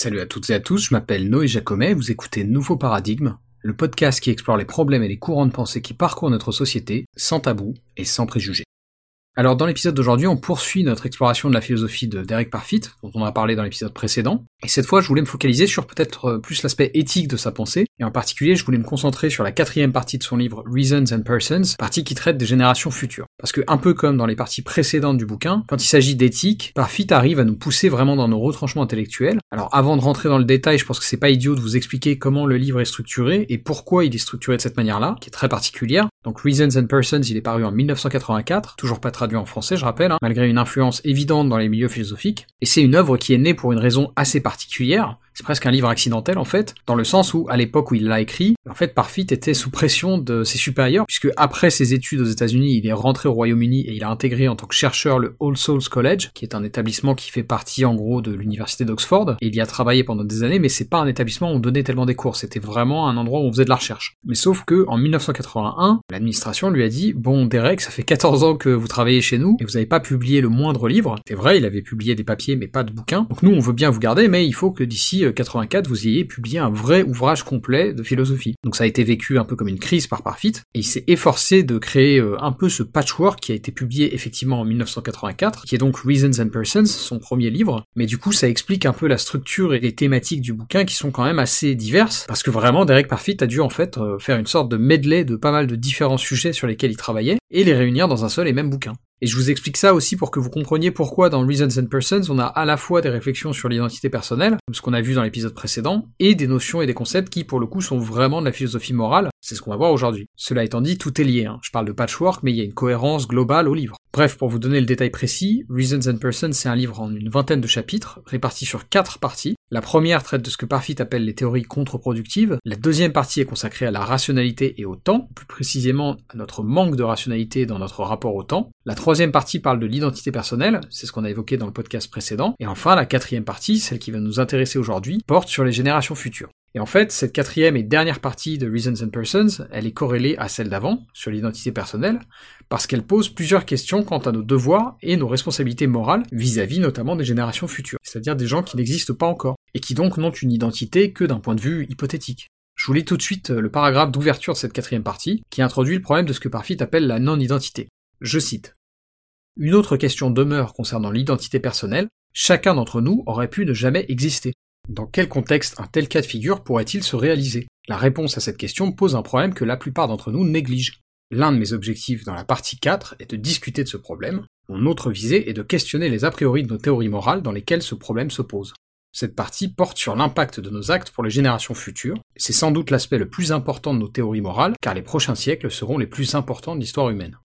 Salut à toutes et à tous, je m'appelle Noé Jacomet, vous écoutez Nouveau Paradigme, le podcast qui explore les problèmes et les courants de pensée qui parcourent notre société, sans tabou et sans préjugés. Alors dans l'épisode d'aujourd'hui, on poursuit notre exploration de la philosophie de Derek Parfit, dont on a parlé dans l'épisode précédent, et cette fois je voulais me focaliser sur peut-être euh, plus l'aspect éthique de sa pensée, et en particulier je voulais me concentrer sur la quatrième partie de son livre Reasons and Persons, partie qui traite des générations futures. Parce que un peu comme dans les parties précédentes du bouquin, quand il s'agit d'éthique, Parfit arrive à nous pousser vraiment dans nos retranchements intellectuels. Alors avant de rentrer dans le détail, je pense que c'est pas idiot de vous expliquer comment le livre est structuré et pourquoi il est structuré de cette manière-là, qui est très particulière. Donc Reasons and Persons, il est paru en 1984, toujours pas traduit en français, je rappelle, hein, malgré une influence évidente dans les milieux philosophiques. Et c'est une œuvre qui est née pour une raison assez particulière, c'est presque un livre accidentel en fait, dans le sens où à l'époque où il l'a écrit, en fait Parfit était sous pression de ses supérieurs, puisque après ses études aux États-Unis, il est rentré au Royaume-Uni et il a intégré en tant que chercheur le All Souls College, qui est un établissement qui fait partie en gros de l'université d'Oxford, et il y a travaillé pendant des années, mais c'est pas un établissement où on donnait tellement des cours, c'était vraiment un endroit où on faisait de la recherche. Mais sauf que en 1981, l'administration lui a dit bon Derek, ça fait 14 ans que vous travaillez chez nous et vous n'avez pas publié le moindre livre. C'est vrai, il avait publié des papiers mais pas de bouquins. Donc nous on veut bien vous garder, mais il faut que d'ici 84 vous ayez publié un vrai ouvrage complet de philosophie. Donc ça a été vécu un peu comme une crise par Parfit, et il s'est efforcé de créer euh, un peu ce patchwork qui a été publié effectivement en 1984, qui est donc Reasons and Persons, son premier livre, mais du coup ça explique un peu la structure et les thématiques du bouquin qui sont quand même assez diverses, parce que vraiment Derek Parfit a dû en fait euh, faire une sorte de medley de pas mal de différents sujets sur lesquels il travaillait, et les réunir dans un seul et même bouquin. Et je vous explique ça aussi pour que vous compreniez pourquoi dans Reasons and Persons, on a à la fois des réflexions sur l'identité personnelle, comme ce qu'on a vu dans l'épisode précédent, et des notions et des concepts qui, pour le coup, sont vraiment de la philosophie morale. C'est ce qu'on va voir aujourd'hui. Cela étant dit, tout est lié. Hein. Je parle de patchwork, mais il y a une cohérence globale au livre. Bref, pour vous donner le détail précis, Reasons and Persons, c'est un livre en une vingtaine de chapitres, répartis sur quatre parties. La première traite de ce que Parfit appelle les théories contre-productives. La deuxième partie est consacrée à la rationalité et au temps, plus précisément à notre manque de rationalité dans notre rapport au temps. La troisième partie parle de l'identité personnelle, c'est ce qu'on a évoqué dans le podcast précédent. Et enfin, la quatrième partie, celle qui va nous intéresser aujourd'hui, porte sur les générations futures. Et en fait, cette quatrième et dernière partie de Reasons and Persons, elle est corrélée à celle d'avant, sur l'identité personnelle, parce qu'elle pose plusieurs questions quant à nos devoirs et nos responsabilités morales vis-à-vis notamment des générations futures, c'est-à-dire des gens qui n'existent pas encore, et qui donc n'ont une identité que d'un point de vue hypothétique. Je vous lis tout de suite le paragraphe d'ouverture de cette quatrième partie, qui introduit le problème de ce que Parfit appelle la non-identité. Je cite. Une autre question demeure concernant l'identité personnelle, chacun d'entre nous aurait pu ne jamais exister. Dans quel contexte un tel cas de figure pourrait-il se réaliser? La réponse à cette question pose un problème que la plupart d'entre nous négligent. L'un de mes objectifs dans la partie 4 est de discuter de ce problème, mon autre visée est de questionner les a priori de nos théories morales dans lesquelles ce problème se pose. Cette partie porte sur l'impact de nos actes pour les générations futures, c'est sans doute l'aspect le plus important de nos théories morales, car les prochains siècles seront les plus importants de l'histoire humaine.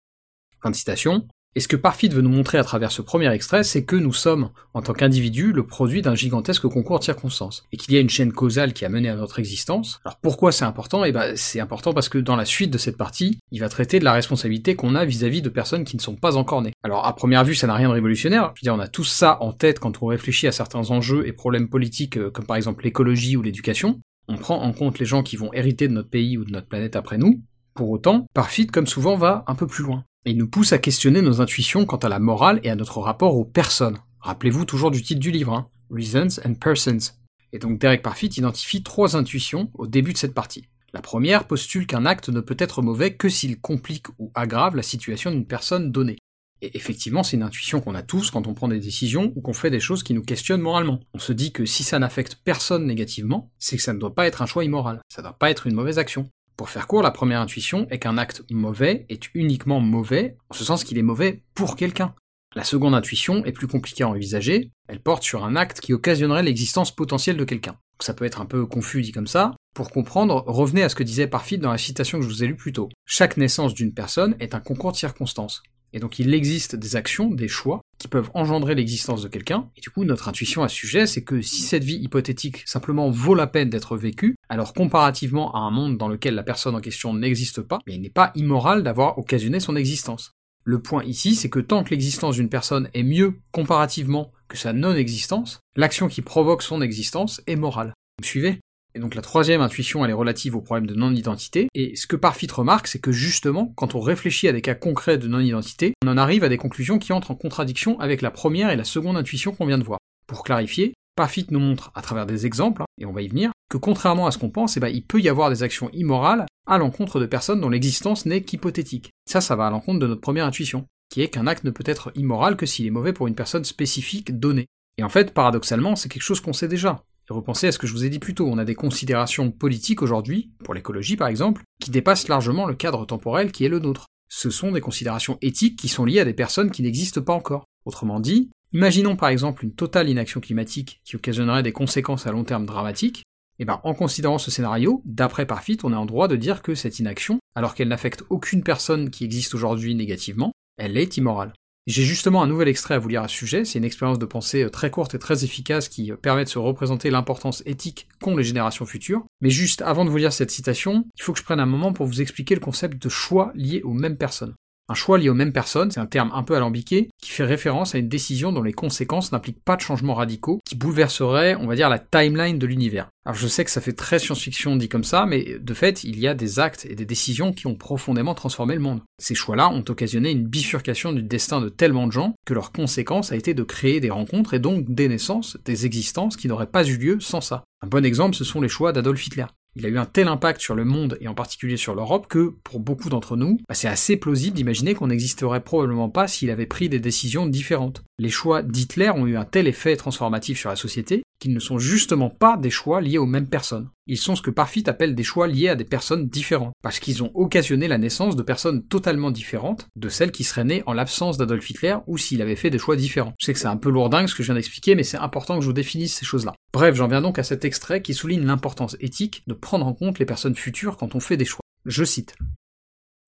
Fin de citation, et ce que Parfit veut nous montrer à travers ce premier extrait, c'est que nous sommes, en tant qu'individus, le produit d'un gigantesque concours de circonstances, et qu'il y a une chaîne causale qui a mené à notre existence. Alors pourquoi c'est important? Eh ben c'est important parce que dans la suite de cette partie, il va traiter de la responsabilité qu'on a vis-à-vis de personnes qui ne sont pas encore nées. Alors à première vue, ça n'a rien de révolutionnaire. Je veux dire, on a tout ça en tête quand on réfléchit à certains enjeux et problèmes politiques, euh, comme par exemple l'écologie ou l'éducation. On prend en compte les gens qui vont hériter de notre pays ou de notre planète après nous. Pour autant, Parfit, comme souvent, va un peu plus loin et il nous pousse à questionner nos intuitions quant à la morale et à notre rapport aux personnes. Rappelez-vous toujours du titre du livre, hein, Reasons and Persons. Et donc Derek Parfit identifie trois intuitions au début de cette partie. La première postule qu'un acte ne peut être mauvais que s'il complique ou aggrave la situation d'une personne donnée. Et effectivement, c'est une intuition qu'on a tous quand on prend des décisions ou qu'on fait des choses qui nous questionnent moralement. On se dit que si ça n'affecte personne négativement, c'est que ça ne doit pas être un choix immoral, ça ne doit pas être une mauvaise action. Pour faire court, la première intuition est qu'un acte mauvais est uniquement mauvais, en ce sens qu'il est mauvais pour quelqu'un. La seconde intuition est plus compliquée à envisager, elle porte sur un acte qui occasionnerait l'existence potentielle de quelqu'un. Ça peut être un peu confus dit comme ça. Pour comprendre, revenez à ce que disait Parfit dans la citation que je vous ai lue plus tôt. Chaque naissance d'une personne est un concours de circonstances. Et donc il existe des actions, des choix, qui peuvent engendrer l'existence de quelqu'un, et du coup notre intuition à ce sujet, c'est que si cette vie hypothétique simplement vaut la peine d'être vécue, alors comparativement à un monde dans lequel la personne en question n'existe pas, il n'est pas immoral d'avoir occasionné son existence. Le point ici, c'est que tant que l'existence d'une personne est mieux comparativement que sa non-existence, l'action qui provoque son existence est morale. Vous me suivez? Et donc la troisième intuition, elle est relative au problème de non-identité, et ce que Parfit remarque, c'est que justement, quand on réfléchit à des cas concrets de non-identité, on en arrive à des conclusions qui entrent en contradiction avec la première et la seconde intuition qu'on vient de voir. Pour clarifier, Parfit nous montre, à travers des exemples, hein, et on va y venir, que contrairement à ce qu'on pense, eh ben, il peut y avoir des actions immorales à l'encontre de personnes dont l'existence n'est qu'hypothétique. Ça, ça va à l'encontre de notre première intuition, qui est qu'un acte ne peut être immoral que s'il est mauvais pour une personne spécifique donnée. Et en fait, paradoxalement, c'est quelque chose qu'on sait déjà. Et repensez à ce que je vous ai dit plus tôt, on a des considérations politiques aujourd'hui, pour l'écologie par exemple, qui dépassent largement le cadre temporel qui est le nôtre. Ce sont des considérations éthiques qui sont liées à des personnes qui n'existent pas encore. Autrement dit, imaginons par exemple une totale inaction climatique qui occasionnerait des conséquences à long terme dramatiques, et eh ben en considérant ce scénario, d'après Parfit, on est en droit de dire que cette inaction, alors qu'elle n'affecte aucune personne qui existe aujourd'hui négativement, elle est immorale. J'ai justement un nouvel extrait à vous lire à ce sujet, c'est une expérience de pensée euh, très courte et très efficace qui euh, permet de se représenter l'importance éthique qu'ont les générations futures. Mais juste avant de vous lire cette citation, il faut que je prenne un moment pour vous expliquer le concept de choix lié aux mêmes personnes. Un choix lié aux mêmes personnes, c'est un terme un peu alambiqué, qui fait référence à une décision dont les conséquences n'impliquent pas de changements radicaux, qui bouleverseraient, on va dire, la timeline de l'univers. Alors je sais que ça fait très science-fiction dit comme ça, mais de fait, il y a des actes et des décisions qui ont profondément transformé le monde. Ces choix-là ont occasionné une bifurcation du destin de tellement de gens que leur conséquence a été de créer des rencontres et donc des naissances, des existences qui n'auraient pas eu lieu sans ça. Un bon exemple, ce sont les choix d'Adolf Hitler il a eu un tel impact sur le monde et en particulier sur l'Europe que, pour beaucoup d'entre nous, bah, c'est assez plausible d'imaginer qu'on n'existerait probablement pas s'il avait pris des décisions différentes. Les choix d'Hitler ont eu un tel effet transformatif sur la société qu'ils ne sont justement pas des choix liés aux mêmes personnes. Ils sont ce que Parfit appelle des choix liés à des personnes différentes, parce qu'ils ont occasionné la naissance de personnes totalement différentes de celles qui seraient nées en l'absence d'Adolf Hitler ou s'il avait fait des choix différents. Je sais que c'est un peu lourdingue ce que je viens d'expliquer, mais c'est important que je vous définisse ces choses-là. Bref, j'en viens donc à cet extrait qui souligne l'importance éthique de prendre en compte les personnes futures quand on fait des choix. Je cite.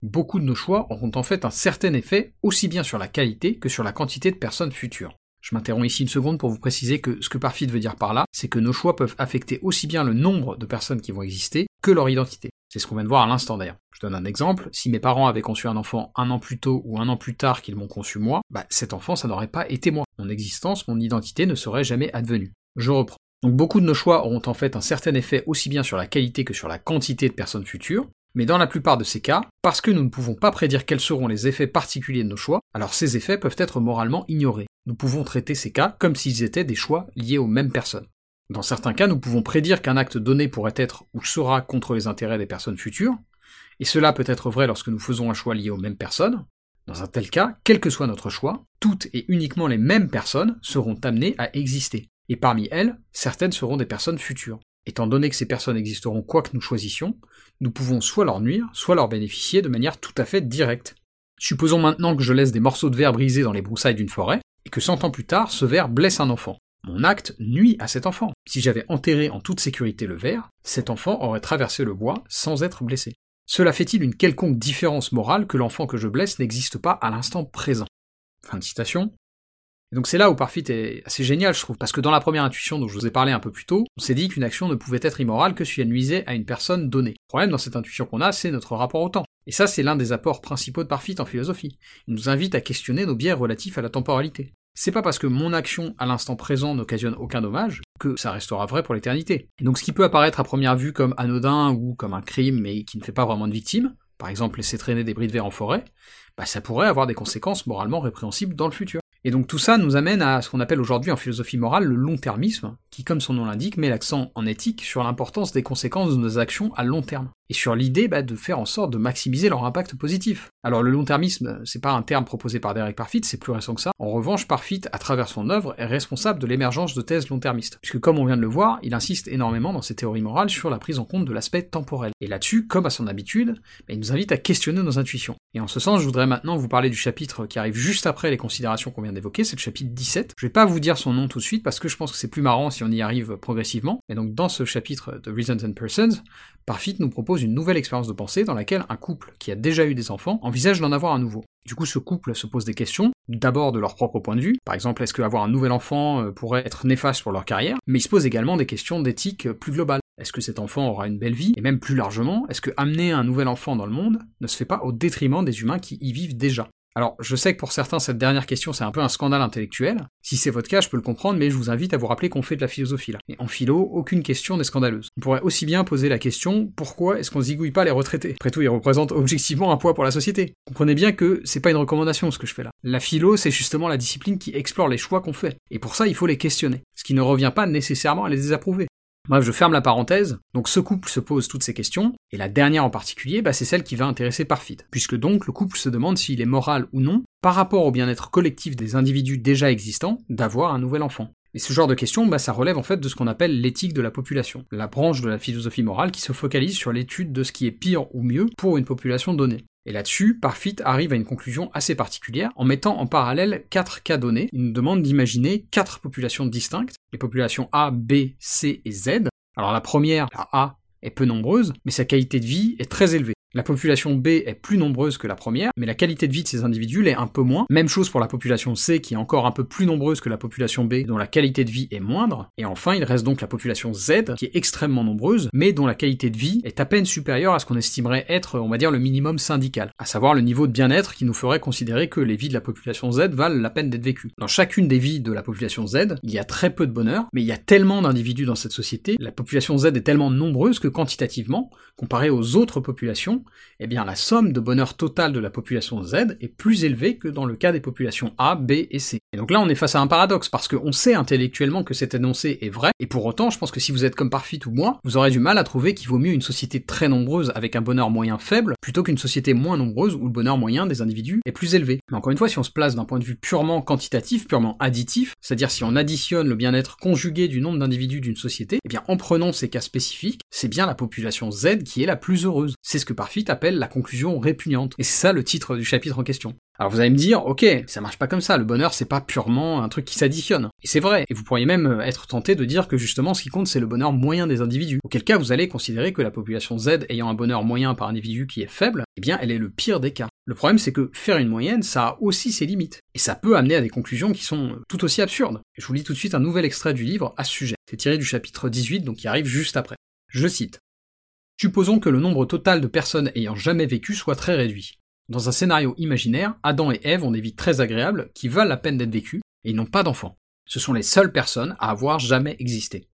Beaucoup de nos choix auront en fait un certain effet aussi bien sur la qualité que sur la quantité de personnes futures. Je m'interromps ici une seconde pour vous préciser que ce que Parfit veut dire par là, c'est que nos choix peuvent affecter aussi bien le nombre de personnes qui vont exister que leur identité. C'est ce qu'on vient de voir à l'instant d'ailleurs. Je donne un exemple, si mes parents avaient conçu un enfant un an plus tôt ou un an plus tard qu'ils m'ont conçu moi, bah cet enfant ça n'aurait pas été moi. Mon existence, mon identité ne serait jamais advenue. Je reprends. Donc beaucoup de nos choix auront en fait un certain effet aussi bien sur la qualité que sur la quantité de personnes futures, mais dans la plupart de ces cas, parce que nous ne pouvons pas prédire quels seront les effets particuliers de nos choix, alors ces effets peuvent être moralement ignorés. Nous pouvons traiter ces cas comme s'ils étaient des choix liés aux mêmes personnes. Dans certains cas, nous pouvons prédire qu'un acte donné pourrait être ou sera contre les intérêts des personnes futures, et cela peut être vrai lorsque nous faisons un choix lié aux mêmes personnes. Dans un tel cas, quel que soit notre choix, toutes et uniquement les mêmes personnes seront amenées à exister, et parmi elles, certaines seront des personnes futures. Étant donné que ces personnes existeront quoi que nous choisissions, nous pouvons soit leur nuire, soit leur bénéficier de manière tout à fait directe. Supposons maintenant que je laisse des morceaux de verre brisés dans les broussailles d'une forêt, et que cent ans plus tard, ce verre blesse un enfant. Mon acte nuit à cet enfant. Si j'avais enterré en toute sécurité le verre, cet enfant aurait traversé le bois sans être blessé. Cela fait-il une quelconque différence morale que l'enfant que je blesse n'existe pas à l'instant présent? Donc c'est là où Parfit est assez génial, je trouve, parce que dans la première intuition dont je vous ai parlé un peu plus tôt, on s'est dit qu'une action ne pouvait être immorale que si elle nuisait à une personne donnée. Le problème dans cette intuition qu'on a, c'est notre rapport au temps. Et ça, c'est l'un des apports principaux de Parfit en philosophie. Il nous invite à questionner nos biais relatifs à la temporalité. C'est pas parce que mon action à l'instant présent n'occasionne aucun dommage que ça restera vrai pour l'éternité. Et donc ce qui peut apparaître à première vue comme anodin ou comme un crime mais qui ne fait pas vraiment de victime, par exemple laisser traîner des bris de verre en forêt, bah ça pourrait avoir des conséquences moralement répréhensibles dans le futur. Et donc tout ça nous amène à ce qu'on appelle aujourd'hui en philosophie morale le long-termisme, qui comme son nom l'indique met l'accent en éthique sur l'importance des conséquences de nos actions à long terme, et sur l'idée bah, de faire en sorte de maximiser leur impact positif. Alors le long-termisme, c'est pas un terme proposé par Derek Parfit, c'est plus récent que ça. En revanche, Parfit, à travers son œuvre, est responsable de l'émergence de thèses long-termistes, puisque comme on vient de le voir, il insiste énormément dans ses théories morales sur la prise en compte de l'aspect temporel. Et là-dessus, comme à son habitude, bah, il nous invite à questionner nos intuitions. Et en ce sens, je voudrais maintenant vous parler du chapitre qui arrive juste après les considérations qu'on vient d'évoquer, c'est le chapitre 17. Je vais pas vous dire son nom tout de suite parce que je pense que c'est plus marrant si on y arrive progressivement. Et donc dans ce chapitre de Reasons and Persons, Parfit nous propose une nouvelle expérience de pensée dans laquelle un couple qui a déjà eu des enfants envisage d'en avoir un nouveau. Du coup, ce couple se pose des questions, d'abord de leur propre point de vue, par exemple, est-ce qu'avoir un nouvel enfant euh, pourrait être néfaste pour leur carrière, mais il se pose également des questions d'éthique plus globales. Est-ce que cet enfant aura une belle vie? Et même plus largement, est-ce que amener un nouvel enfant dans le monde ne se fait pas au détriment des humains qui y vivent déjà? Alors, je sais que pour certains, cette dernière question, c'est un peu un scandale intellectuel. Si c'est votre cas, je peux le comprendre, mais je vous invite à vous rappeler qu'on fait de la philosophie là. Et en philo, aucune question n'est scandaleuse. On pourrait aussi bien poser la question, pourquoi est-ce qu'on zigouille pas les retraités? Après tout, ils représentent objectivement un poids pour la société. Comprenez bien que c'est pas une recommandation ce que je fais là. La philo, c'est justement la discipline qui explore les choix qu'on fait. Et pour ça, il faut les questionner. Ce qui ne revient pas nécessairement à les désapprouver. Bref, je ferme la parenthèse. Donc ce couple se pose toutes ces questions, et la dernière en particulier, bah, c'est celle qui va intéresser Parfit, puisque donc le couple se demande s'il est moral ou non, par rapport au bien-être collectif des individus déjà existants, d'avoir un nouvel enfant. Et ce genre de questions, bah, ça relève en fait de ce qu'on appelle l'éthique de la population, la branche de la philosophie morale qui se focalise sur l'étude de ce qui est pire ou mieux pour une population donnée. Et là-dessus, Parfit arrive à une conclusion assez particulière en mettant en parallèle quatre cas donnés. Il nous demande d'imaginer quatre populations distinctes, les populations A, B, C et Z. Alors la première, la A, est peu nombreuse, mais sa qualité de vie est très élevée. La population B est plus nombreuse que la première, mais la qualité de vie de ces individus l'est un peu moins. Même chose pour la population C qui est encore un peu plus nombreuse que la population B, dont la qualité de vie est moindre. Et enfin, il reste donc la population Z qui est extrêmement nombreuse, mais dont la qualité de vie est à peine supérieure à ce qu'on estimerait être, on va dire, le minimum syndical, à savoir le niveau de bien-être qui nous ferait considérer que les vies de la population Z valent la peine d'être vécues. Dans chacune des vies de la population Z, il y a très peu de bonheur, mais il y a tellement d'individus dans cette société, la population Z est tellement nombreuse que quantitativement, comparé aux autres populations, eh bien la somme de bonheur total de la population Z est plus élevée que dans le cas des populations A, B et C. Et donc là on est face à un paradoxe, parce qu'on sait intellectuellement que cet énoncé est vrai, et pour autant je pense que si vous êtes comme Parfit ou moi, vous aurez du mal à trouver qu'il vaut mieux une société très nombreuse avec un bonheur moyen faible, plutôt qu'une société moins nombreuse où le bonheur moyen des individus est plus élevé. Mais encore une fois, si on se place d'un point de vue purement quantitatif, purement additif, c'est-à-dire si on additionne le bien-être conjugué du nombre d'individus d'une société, eh bien en prenant ces cas spécifiques, c'est bien la population Z qui est la plus heureuse. C'est ce que Parfit appelle la conclusion répugnante. Et c'est ça le titre du chapitre en question. Alors vous allez me dire, ok, ça marche pas comme ça, le bonheur c'est pas purement un truc qui s'additionne. Et c'est vrai, et vous pourriez même être tenté de dire que justement ce qui compte c'est le bonheur moyen des individus. Auquel cas vous allez considérer que la population Z ayant un bonheur moyen par individu qui est faible, eh bien elle est le pire des cas. Le problème c'est que faire une moyenne, ça a aussi ses limites. Et ça peut amener à des conclusions qui sont tout aussi absurdes. Je vous lis tout de suite un nouvel extrait du livre à ce sujet. C'est tiré du chapitre 18, donc qui arrive juste après. Je cite. Supposons que le nombre total de personnes ayant jamais vécu soit très réduit. Dans un scénario imaginaire, Adam et Ève ont des vies très agréables qui valent la peine d'être vécues, et n'ont pas d'enfants. Ce sont les seules personnes à avoir jamais existé.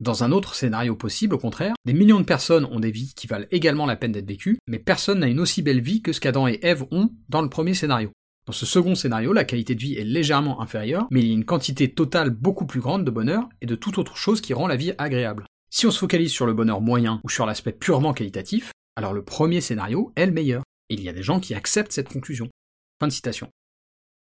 Dans un autre scénario possible, au contraire, des millions de personnes ont des vies qui valent également la peine d'être vécues, mais personne n'a une aussi belle vie que ce qu'Adam et Ève ont dans le premier scénario. Dans ce second scénario, la qualité de vie est légèrement inférieure, mais il y a une quantité totale beaucoup plus grande de bonheur et de toute autre chose qui rend la vie agréable. Si on se focalise sur le bonheur moyen ou sur l'aspect purement qualitatif, alors le premier scénario est le meilleur. Et il y a des gens qui acceptent cette conclusion. Fin de citation.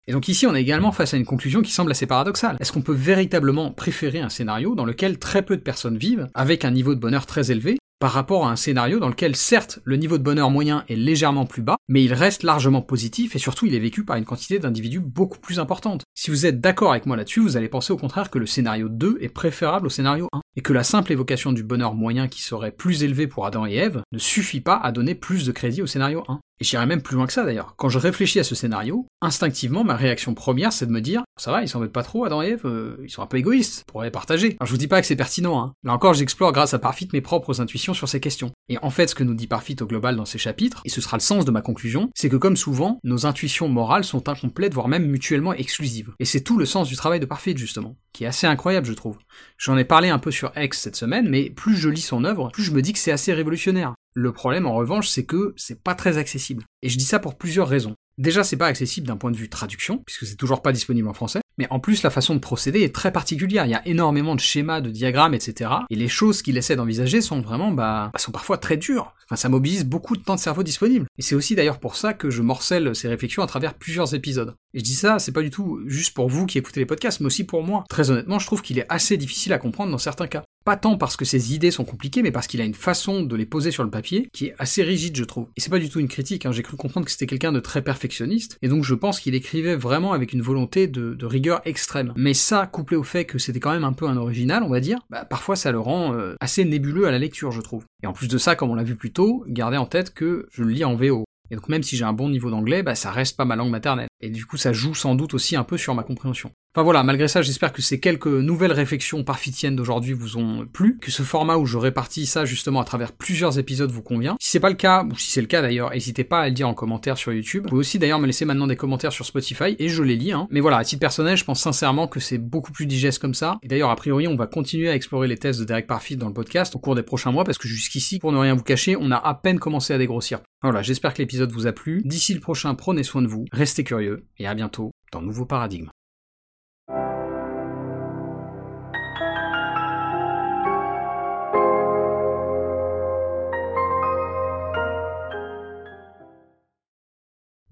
Et donc ici, on est également face à une conclusion qui semble assez paradoxale. Est-ce qu'on peut véritablement préférer un scénario dans lequel très peu de personnes vivent, avec un niveau de bonheur très élevé, par rapport à un scénario dans lequel certes le niveau de bonheur moyen est légèrement plus bas, mais il reste largement positif et surtout il est vécu par une quantité d'individus beaucoup plus importante. Si vous êtes d'accord avec moi là-dessus, vous allez penser au contraire que le scénario 2 est préférable au scénario 1, et que la simple évocation du bonheur moyen qui serait plus élevé pour Adam et Ève ne suffit pas à donner plus de crédit au scénario 1. Et j'irai même plus loin que ça d'ailleurs. Quand je réfléchis à ce scénario, instinctivement, ma réaction première, c'est de me dire, ça va, ils s'en veulent pas trop, Adam et Eve, euh, ils sont un peu égoïstes, pourraient partager. Alors je vous dis pas que c'est pertinent, hein. Là encore, j'explore grâce à Parfit mes propres intuitions sur ces questions. Et en fait, ce que nous dit Parfit au global dans ces chapitres, et ce sera le sens de ma conclusion, c'est que comme souvent, nos intuitions morales sont incomplètes, voire même mutuellement exclusives. Et c'est tout le sens du travail de Parfit, justement, qui est assez incroyable, je trouve. J'en ai parlé un peu sur Cette semaine, mais plus je lis son œuvre, plus je me dis que c'est assez révolutionnaire. Le problème, en revanche, c'est que c'est pas très accessible. Et je dis ça pour plusieurs raisons. Déjà, c'est pas accessible d'un point de vue traduction, puisque c'est toujours pas disponible en français. Mais en plus, la façon de procéder est très particulière. Il y a énormément de schémas, de diagrammes, etc. Et les choses qu'il essaie d'envisager sont vraiment, bah, bah, sont parfois très dures. Enfin, ça mobilise beaucoup de temps de cerveau disponible. Et c'est aussi d'ailleurs pour ça que je morcelle ces réflexions à travers plusieurs épisodes. Et je dis ça, c'est pas du tout juste pour vous qui écoutez les podcasts, mais aussi pour moi. Très honnêtement, je trouve qu'il est assez difficile à comprendre dans certains cas. Pas tant parce que ses idées sont compliquées, mais parce qu'il a une façon de les poser sur le papier qui est assez rigide, je trouve. Et c'est pas du tout une critique, hein. j'ai cru comprendre que c'était quelqu'un de très perfectionniste, et donc je pense qu'il écrivait vraiment avec une volonté de, extrême. Mais ça, couplé au fait que c'était quand même un peu un original, on va dire, bah, parfois ça le rend euh, assez nébuleux à la lecture, je trouve. Et en plus de ça, comme on l'a vu plus tôt, gardez en tête que je le lis en VO. Et donc même si j'ai un bon niveau d'anglais, bah ça reste pas ma langue maternelle. Et du coup ça joue sans doute aussi un peu sur ma compréhension. Enfin voilà, malgré ça, j'espère que ces quelques nouvelles réflexions parfitiennes d'aujourd'hui vous ont plu, que ce format où je répartis ça justement à travers plusieurs épisodes vous convient. Si c'est pas le cas, ou si c'est le cas d'ailleurs, n'hésitez pas à le dire en commentaire sur YouTube. Vous pouvez aussi d'ailleurs me laisser maintenant des commentaires sur Spotify, et je les lis, hein. Mais voilà, à titre personnel, je pense sincèrement que c'est beaucoup plus digeste comme ça. Et d'ailleurs, a priori, on va continuer à explorer les tests de Derek Parfit dans le podcast au cours des prochains mois, parce que jusqu'ici, pour ne rien vous cacher, on a à peine commencé à dégrossir. Voilà, j'espère que l'épisode vous a plu. D'ici le prochain, prenez soin de vous, restez curieux, et à bientôt dans Nouveau Paradigme.